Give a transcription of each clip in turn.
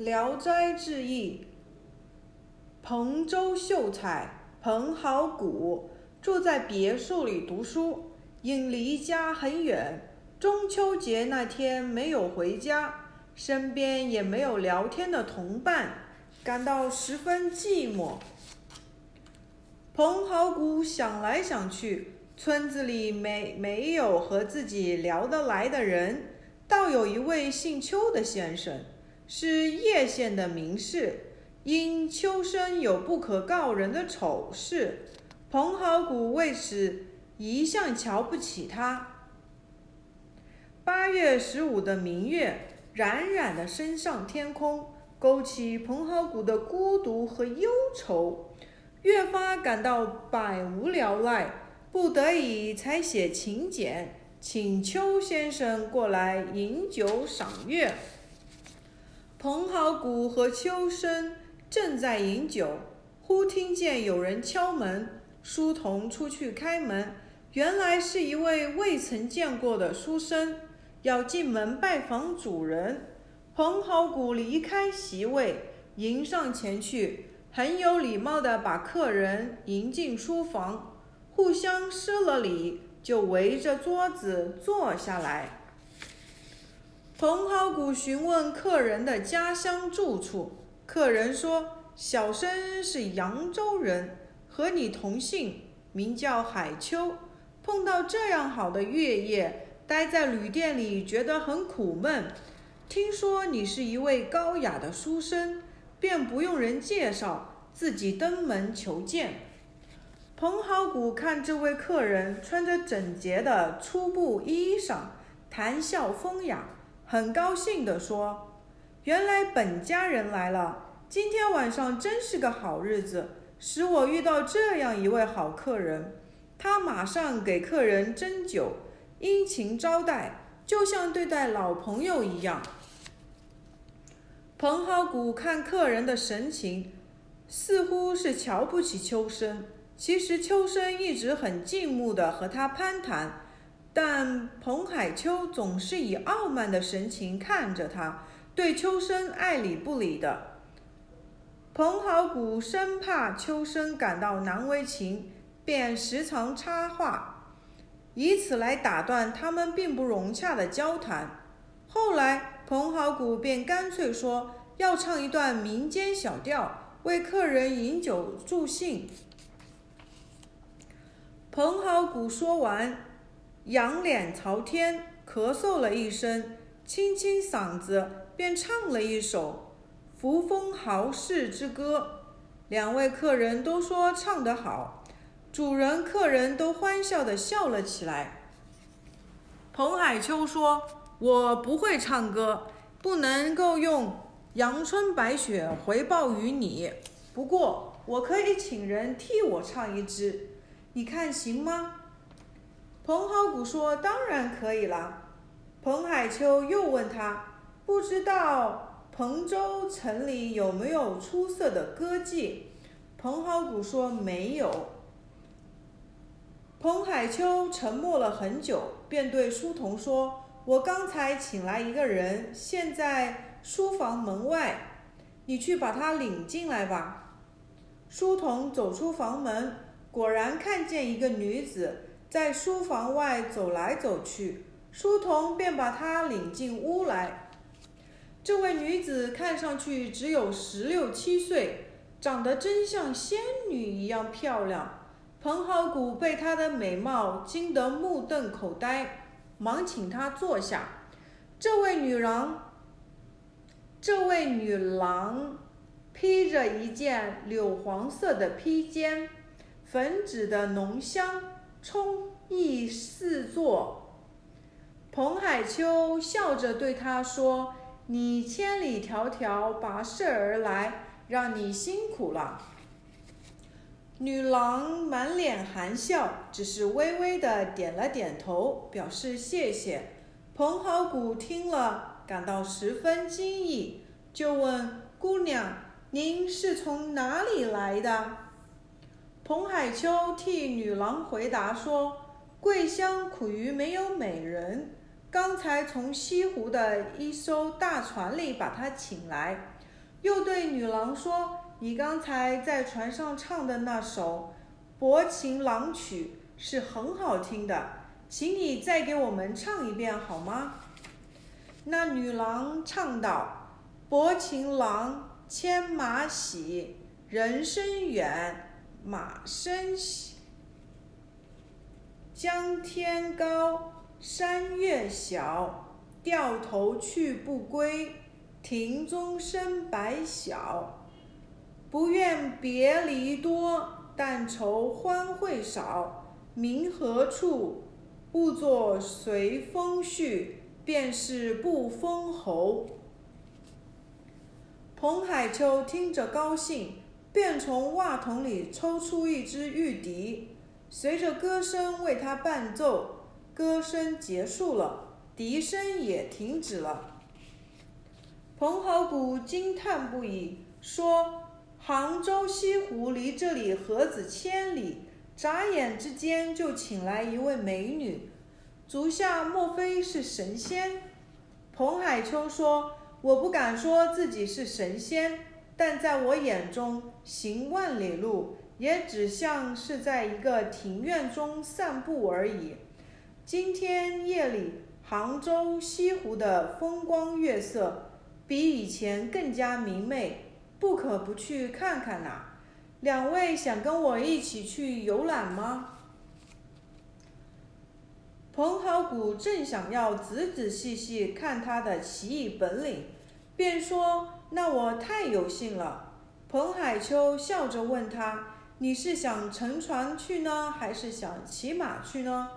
《聊斋志异》彭州秀才彭好古住在别墅里读书，因离家很远，中秋节那天没有回家，身边也没有聊天的同伴，感到十分寂寞。彭好古想来想去，村子里没没有和自己聊得来的人，倒有一位姓邱的先生。是叶县的名士，因秋生有不可告人的丑事，彭好古为此一向瞧不起他。八月十五的明月冉冉的升上天空，勾起彭好古的孤独和忧愁，越发感到百无聊赖，不得已才写请柬，请邱先生过来饮酒赏月。彭好古和秋生正在饮酒，忽听见有人敲门。书童出去开门，原来是一位未曾见过的书生，要进门拜访主人。彭好古离开席位，迎上前去，很有礼貌地把客人迎进书房，互相施了礼，就围着桌子坐下来。彭好古询问客人的家乡住处，客人说：“小生是扬州人，和你同姓，名叫海秋。碰到这样好的月夜，待在旅店里觉得很苦闷。听说你是一位高雅的书生，便不用人介绍，自己登门求见。”彭好古看这位客人穿着整洁的粗布衣裳，谈笑风雅。很高兴地说：“原来本家人来了，今天晚上真是个好日子，使我遇到这样一位好客人。他马上给客人斟酒，殷勤招待，就像对待老朋友一样。”彭好古看客人的神情，似乎是瞧不起秋生，其实秋生一直很静穆地和他攀谈。但彭海秋总是以傲慢的神情看着他，对秋生爱理不理的。彭好古生怕秋生感到难为情，便时常插话，以此来打断他们并不融洽的交谈。后来，彭好古便干脆说要唱一段民间小调，为客人饮酒助兴。彭好古说完。仰脸朝天，咳嗽了一声，清清嗓子，便唱了一首《扶风豪士之歌》。两位客人都说唱得好，主人、客人都欢笑地笑了起来。彭海秋说：“我不会唱歌，不能够用阳春白雪回报于你。不过，我可以请人替我唱一支，你看行吗？”彭好古说：“当然可以了。”彭海秋又问他：“不知道彭州城里有没有出色的歌妓？”彭好古说：“没有。”彭海秋沉默了很久，便对书童说：“我刚才请来一个人，现在书房门外，你去把他领进来吧。”书童走出房门，果然看见一个女子。在书房外走来走去，书童便把她领进屋来。这位女子看上去只有十六七岁，长得真像仙女一样漂亮。彭浩古被她的美貌惊得目瞪口呆，忙请她坐下。这位女郎，这位女郎披着一件柳黄色的披肩，粉纸的浓香。充溢四座，彭海秋笑着对他说：“你千里迢迢跋涉而来，让你辛苦了。”女郎满脸含笑，只是微微的点了点头，表示谢谢。彭好古听了，感到十分惊异，就问姑娘：“您是从哪里来的？”彭海秋替女郎回答说：“桂香苦于没有美人，刚才从西湖的一艘大船里把她请来。又对女郎说：“你刚才在船上唱的那首《薄情郎曲》是很好听的，请你再给我们唱一遍好吗？”那女郎唱道：“薄情郎，牵马喜，人声远，马声细。江天高，山月小，掉头去不归。”庭中生白晓，不愿别离多，但愁欢会少。明何处？不作随风絮，便是不封侯。彭海秋听着高兴，便从袜筒里抽出一支玉笛，随着歌声为他伴奏。歌声结束了，笛声也停止了。彭好古惊叹不已，说：“杭州西湖离这里何止千里？眨眼之间就请来一位美女，足下莫非是神仙？”彭海秋说：“我不敢说自己是神仙，但在我眼中，行万里路也只像是在一个庭院中散步而已。今天夜里，杭州西湖的风光月色。”比以前更加明媚，不可不去看看呐。两位想跟我一起去游览吗？彭好古正想要仔仔细细看他的奇异本领，便说：“那我太有幸了。”彭海秋笑着问他：“你是想乘船去呢，还是想骑马去呢？”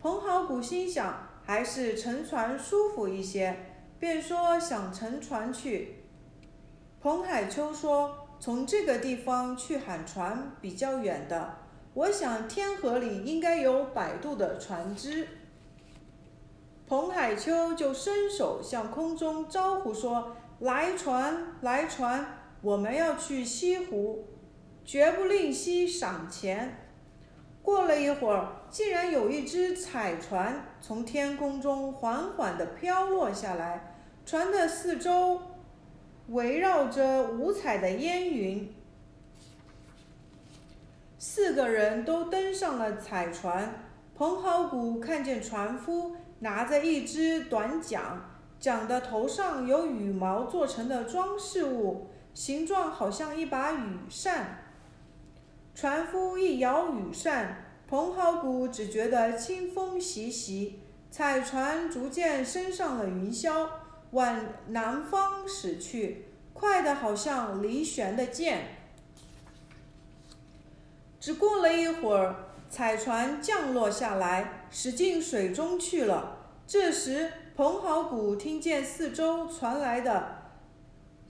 彭好古心想：“还是乘船舒服一些。”便说想乘船去。彭海秋说：“从这个地方去喊船比较远的，我想天河里应该有摆渡的船只。”彭海秋就伸手向空中招呼说：“来船，来船，我们要去西湖，绝不吝惜赏钱。”过了一会儿，竟然有一只彩船从天空中缓缓地飘落下来。船的四周围绕着五彩的烟云，四个人都登上了彩船。彭好古看见船夫拿着一只短桨，桨的头上有羽毛做成的装饰物，形状好像一把羽扇。船夫一摇羽扇，彭好古只觉得清风习习，彩船逐渐升上了云霄。往南方驶去，快得好像离弦的箭。只过了一会儿，彩船降落下来，驶进水中去了。这时，彭好古听见四周传来的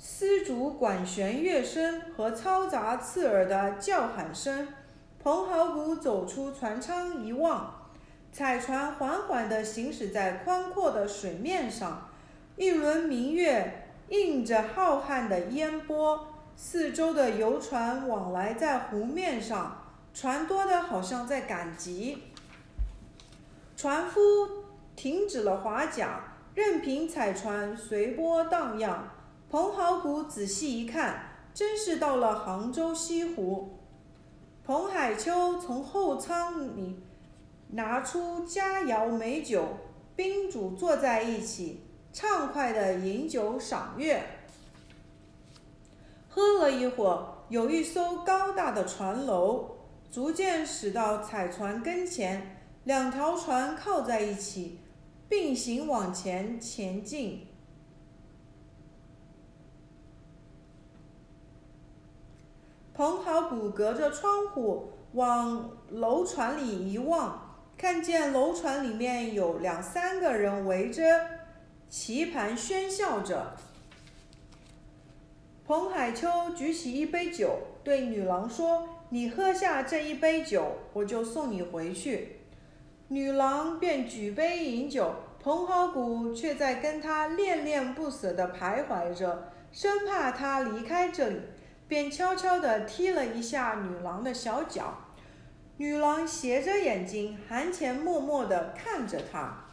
丝竹管弦乐声和嘈杂刺耳的叫喊声。彭好古走出船舱一望，彩船缓缓地行驶在宽阔的水面上。一轮明月映着浩瀚的烟波，四周的游船往来在湖面上，船多的好像在赶集。船夫停止了划桨，任凭彩船随波荡漾。彭好古仔细一看，真是到了杭州西湖。彭海秋从后舱里拿出佳肴美酒，宾主坐在一起。畅快的饮酒赏月，喝了一会儿，有一艘高大的船楼逐渐驶到彩船跟前，两条船靠在一起，并行往前前进。彭好古隔着窗户往楼船里一望，看见楼船里面有两三个人围着。棋盘喧笑着，彭海秋举起一杯酒，对女郎说：“你喝下这一杯酒，我就送你回去。”女郎便举杯饮酒，彭好古却在跟她恋恋不舍地徘徊着，生怕她离开这里，便悄悄地踢了一下女郎的小脚。女郎斜着眼睛，含情脉脉地看着他。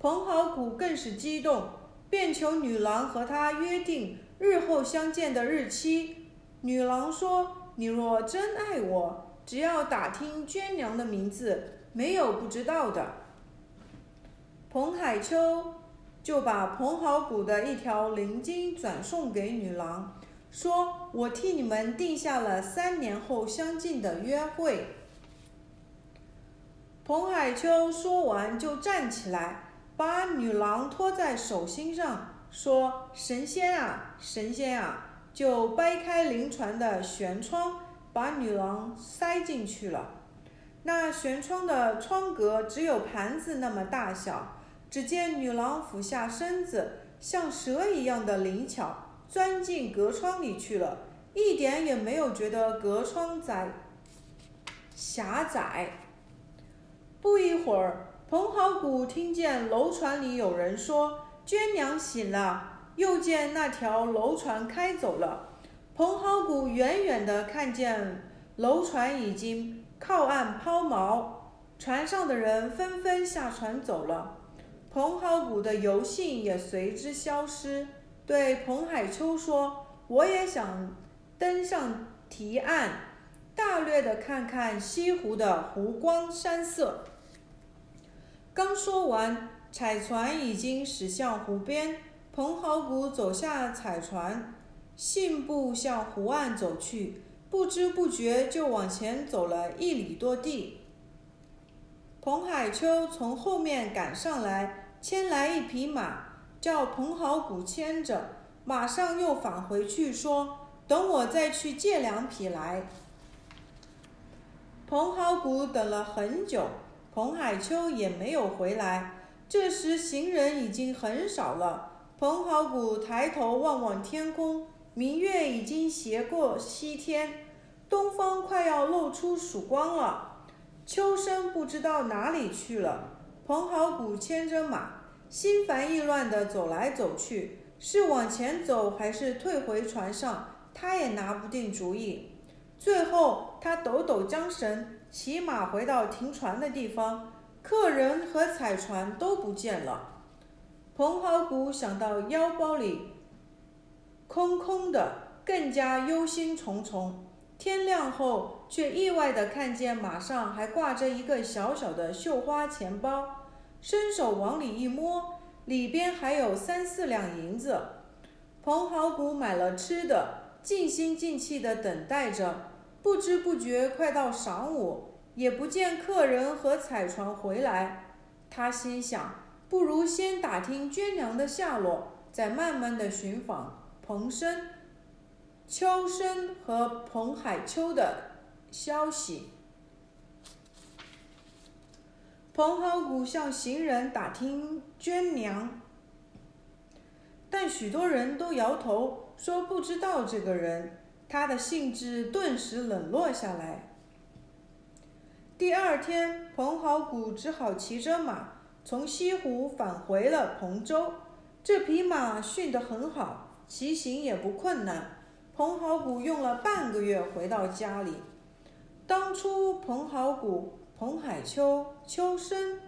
彭好古更是激动，便求女郎和他约定日后相见的日期。女郎说：“你若真爱我，只要打听娟娘的名字，没有不知道的。”彭海秋就把彭好古的一条灵经转送给女郎，说：“我替你们定下了三年后相见的约会。”彭海秋说完就站起来。把女郎托在手心上，说：“神仙啊，神仙啊！”就掰开灵船的舷窗，把女郎塞进去了。那舷窗的窗格只有盘子那么大小。只见女郎俯下身子，像蛇一样的灵巧，钻进隔窗里去了，一点也没有觉得隔窗窄狭窄。不一会儿。彭好古听见楼船里有人说：“娟娘醒了。”又见那条楼船开走了。彭好古远远的看见楼船已经靠岸抛锚，船上的人纷纷下船走了。彭好古的游兴也随之消失，对彭海秋说：“我也想登上堤岸，大略的看看西湖的湖光山色。”刚说完，彩船已经驶向湖边。彭好古走下彩船，信步向湖岸走去，不知不觉就往前走了一里多地。彭海秋从后面赶上来，牵来一匹马，叫彭好古牵着，马上又返回去说：“等我再去借两匹来。”彭好古等了很久。彭海秋也没有回来。这时行人已经很少了。彭好古抬头望望天空，明月已经斜过西天，东方快要露出曙光了。秋生不知道哪里去了。彭好古牵着马，心烦意乱地走来走去，是往前走还是退回船上，他也拿不定主意。最后，他抖抖缰绳。骑马回到停船的地方，客人和彩船都不见了。彭好古想到腰包里空空的，更加忧心忡忡。天亮后，却意外地看见马上还挂着一个小小的绣花钱包，伸手往里一摸，里边还有三四两银子。彭好古买了吃的，尽心尽气地等待着。不知不觉快到晌午，也不见客人和彩船回来。他心想，不如先打听娟娘的下落，再慢慢的寻访彭生、秋生和彭海秋的消息。彭好古向行人打听娟娘，但许多人都摇头说不知道这个人。他的兴致顿时冷落下来。第二天，彭好古只好骑着马从西湖返回了彭州。这匹马训得很好，骑行也不困难。彭好古用了半个月回到家里。当初，彭好古、彭海秋、秋生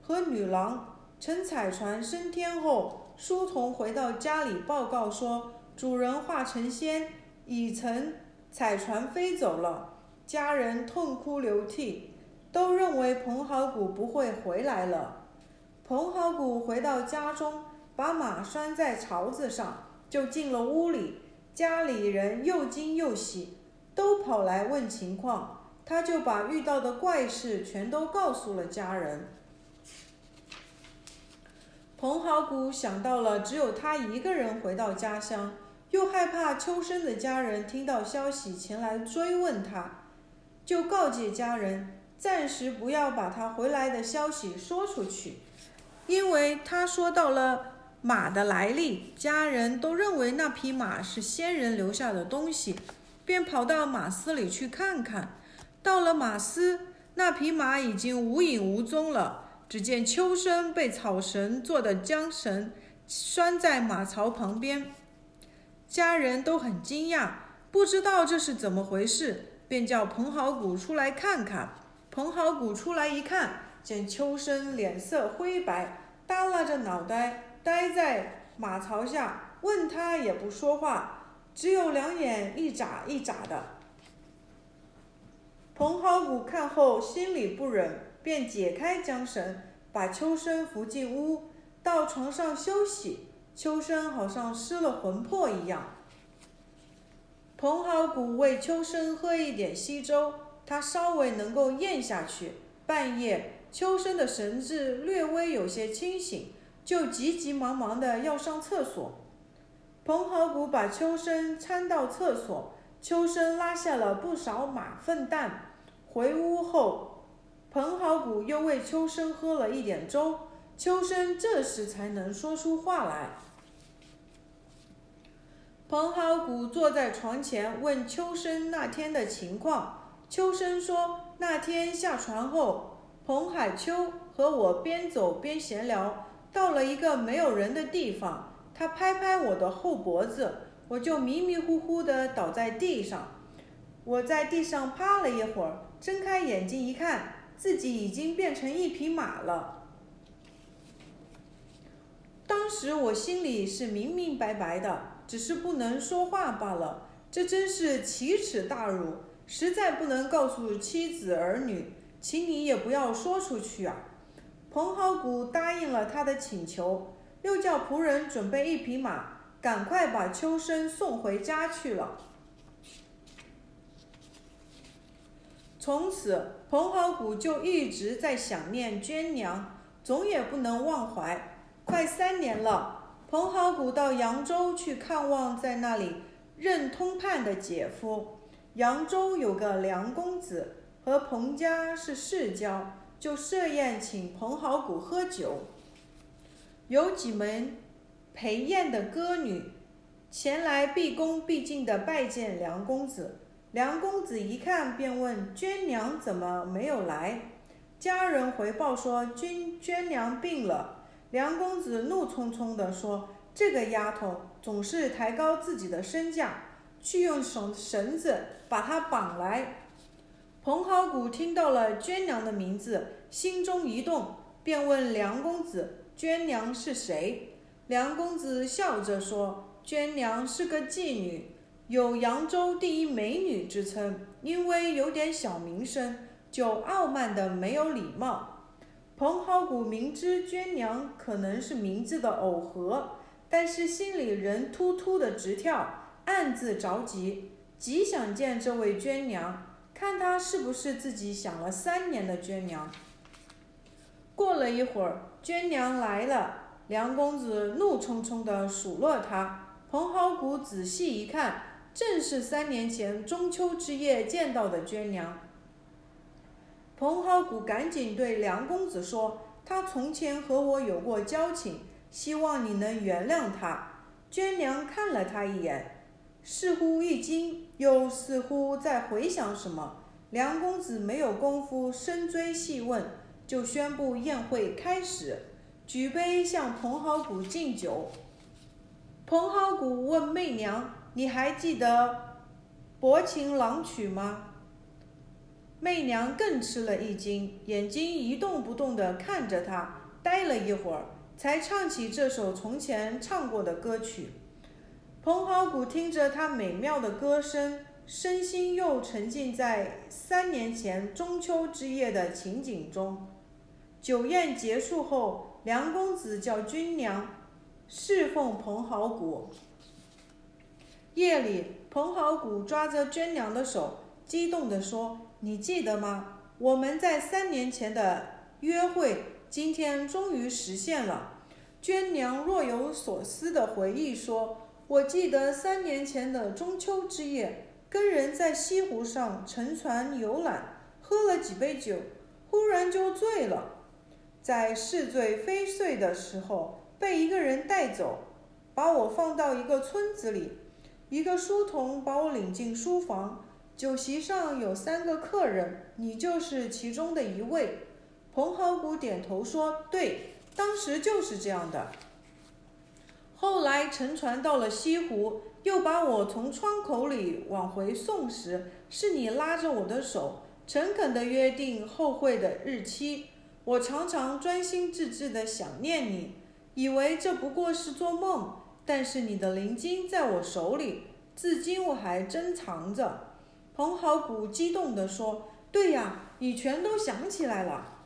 和女郎乘彩船升天后，书童回到家里报告说，主人化成仙。已乘彩船飞走了，家人痛哭流涕，都认为彭好古不会回来了。彭好古回到家中，把马拴在槽子上，就进了屋里。家里人又惊又喜，都跑来问情况。他就把遇到的怪事全都告诉了家人。彭好古想到了只有他一个人回到家乡。又害怕秋生的家人听到消息前来追问他，就告诫家人暂时不要把他回来的消息说出去，因为他说到了马的来历，家人都认为那匹马是先人留下的东西，便跑到马司里去看看。到了马司，那匹马已经无影无踪了，只见秋生被草绳做的缰绳拴在马槽旁边。家人都很惊讶，不知道这是怎么回事，便叫彭好古出来看看。彭好古出来一看，见秋生脸色灰白，耷拉着脑袋呆在马槽下，问他也不说话，只有两眼一眨一眨的。蓬蒿谷看后心里不忍，便解开缰绳，把秋生扶进屋，到床上休息。秋生好像失了魂魄一样。蓬蒿谷喂秋生喝一点稀粥，他稍微能够咽下去。半夜，秋生的神志略微有些清醒，就急急忙忙的要上厕所。蓬蒿谷把秋生搀到厕所，秋生拉下了不少马粪蛋。回屋后，彭好谷又为秋生喝了一点粥，秋生这时才能说出话来。彭好谷坐在床前，问秋生那天的情况。秋生说：“那天下船后，彭海秋和我边走边闲聊，到了一个没有人的地方，他拍拍我的后脖子，我就迷迷糊糊的倒在地上。我在地上趴了一会儿，睁开眼睛一看，自己已经变成一匹马了。当时我心里是明明白白的。”只是不能说话罢了，这真是奇耻大辱，实在不能告诉妻子儿女，请你也不要说出去啊。蓬蒿谷答应了他的请求，又叫仆人准备一匹马，赶快把秋生送回家去了。从此，蓬蒿谷就一直在想念娟娘，总也不能忘怀。快三年了。蓬蒿谷到扬州去看望在那里任通判的姐夫。扬州有个梁公子，和彭家是世交，就设宴请蓬蒿谷喝酒。有几门陪宴的歌女前来毕恭毕敬地拜见梁公子。梁公子一看，便问娟娘怎么没有来。家人回报说，君娟娘病了。梁公子怒冲冲地说：“这个丫头总是抬高自己的身价，去用绳绳子把她绑来。”蓬蒿谷听到了娟娘的名字，心中一动，便问梁公子：“娟娘是谁？”梁公子笑着说：“娟娘是个妓女，有扬州第一美女之称，因为有点小名声，就傲慢的没有礼貌。”蓬蒿谷明知娟娘可能是名字的耦合，但是心里仍突突的直跳，暗自着急，极想见这位娟娘，看她是不是自己想了三年的娟娘。过了一会儿，娟娘来了，梁公子怒冲冲地数落他，彭浩谷仔细一看，正是三年前中秋之夜见到的娟娘。彭浩谷赶紧对梁公子说：“他从前和我有过交情，希望你能原谅他。”娟娘看了他一眼，似乎一惊，又似乎在回想什么。梁公子没有功夫深追细问，就宣布宴会开始，举杯向彭浩谷敬酒。彭浩谷问媚娘：“你还记得《薄情郎曲》吗？”媚娘更吃了一惊，眼睛一动不动地看着他，呆了一会儿，才唱起这首从前唱过的歌曲。彭浩谷听着他美妙的歌声，身心又沉浸在三年前中秋之夜的情景中。酒宴结束后，梁公子叫君娘侍奉蓬蒿谷。夜里，蓬蒿谷抓着娟娘的手，激动地说。你记得吗？我们在三年前的约会，今天终于实现了。娟娘若有所思地回忆说：“我记得三年前的中秋之夜，跟人在西湖上乘船游览，喝了几杯酒，忽然就醉了。在似醉非罪的时候，被一个人带走，把我放到一个村子里，一个书童把我领进书房。”酒席上有三个客人，你就是其中的一位。蓬蒿谷点头说：“对，当时就是这样的。后来乘船到了西湖，又把我从窗口里往回送时，是你拉着我的手，诚恳地约定后会的日期。我常常专心致志地想念你，以为这不过是做梦。但是你的灵经在我手里，至今我还珍藏着。彭好古激动地说：“对呀，你全都想起来了。”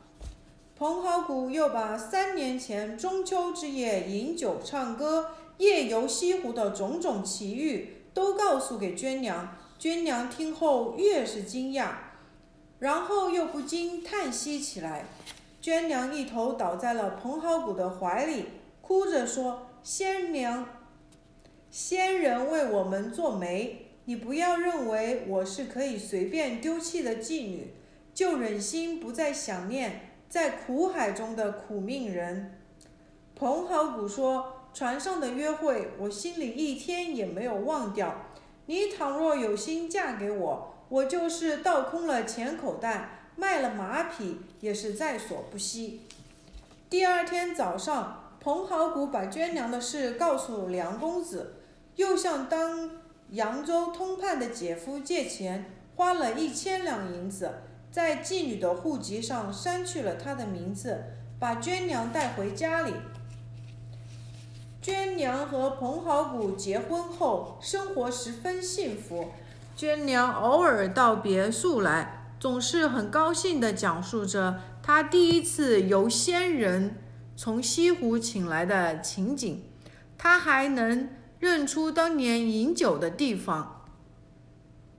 彭好古又把三年前中秋之夜饮酒唱歌、夜游西湖的种种奇遇都告诉给娟娘。娟娘听后越是惊讶，然后又不禁叹息起来。娟娘一头倒在了彭好古的怀里，哭着说：“仙娘，仙人为我们做媒，你不要认为我是可以随便丢弃的妓女，就忍心不再想念。”在苦海中的苦命人，彭好古说：“船上的约会，我心里一天也没有忘掉。你倘若有心嫁给我，我就是倒空了钱口袋，卖了马匹，也是在所不惜。”第二天早上，彭好古把娟娘的事告诉梁公子，又向当扬州通判的姐夫借钱，花了一千两银子。在妓女的户籍上删去了她的名字，把娟娘带回家里。娟娘和彭好古结婚后，生活十分幸福。娟娘偶尔到别墅来，总是很高兴地讲述着他第一次由仙人从西湖请来的情景。他还能认出当年饮酒的地方。